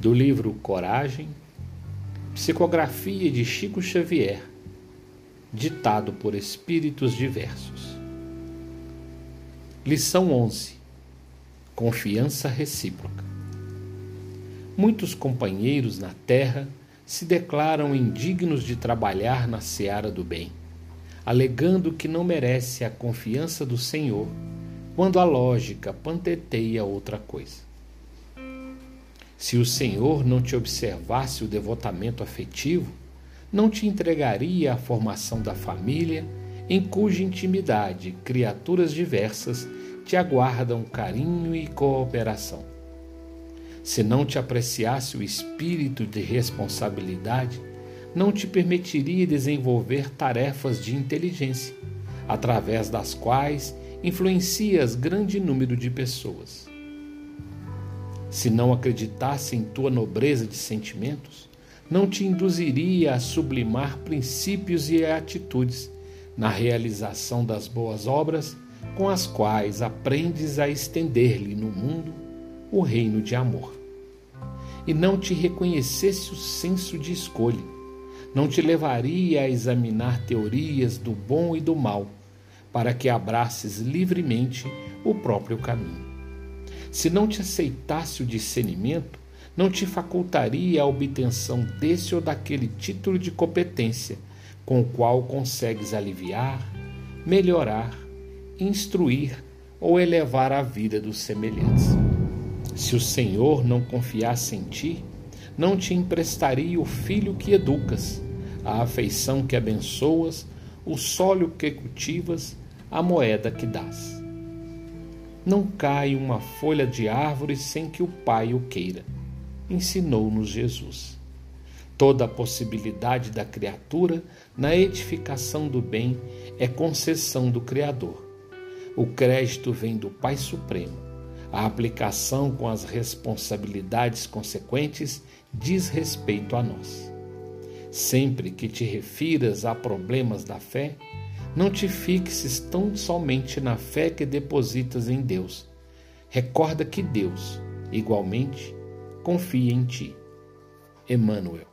do livro Coragem, psicografia de Chico Xavier, ditado por espíritos diversos. Lição 11: Confiança recíproca. Muitos companheiros na terra se declaram indignos de trabalhar na seara do bem, alegando que não merece a confiança do Senhor, quando a lógica panteteia outra coisa. Se o Senhor não te observasse o devotamento afetivo, não te entregaria à formação da família, em cuja intimidade criaturas diversas te aguardam carinho e cooperação. Se não te apreciasse o espírito de responsabilidade, não te permitiria desenvolver tarefas de inteligência, através das quais influencias grande número de pessoas. Se não acreditasse em tua nobreza de sentimentos, não te induziria a sublimar princípios e atitudes na realização das boas obras com as quais aprendes a estender-lhe no mundo o reino de amor. E não te reconhecesse o senso de escolha, não te levaria a examinar teorias do bom e do mal, para que abraces livremente o próprio caminho. Se não te aceitasse o discernimento, não te facultaria a obtenção desse ou daquele título de competência com o qual consegues aliviar, melhorar, instruir ou elevar a vida dos semelhantes. Se o Senhor não confiasse em ti, não te emprestaria o filho que educas, a afeição que abençoas, o solo que cultivas, a moeda que dás. Não cai uma folha de árvore sem que o Pai o queira, ensinou-nos Jesus. Toda a possibilidade da criatura na edificação do bem é concessão do Criador. O crédito vem do Pai Supremo. A aplicação com as responsabilidades consequentes diz respeito a nós. Sempre que te refiras a problemas da fé, não te fixes tão somente na fé que depositas em Deus. Recorda que Deus, igualmente, confia em ti. Emmanuel.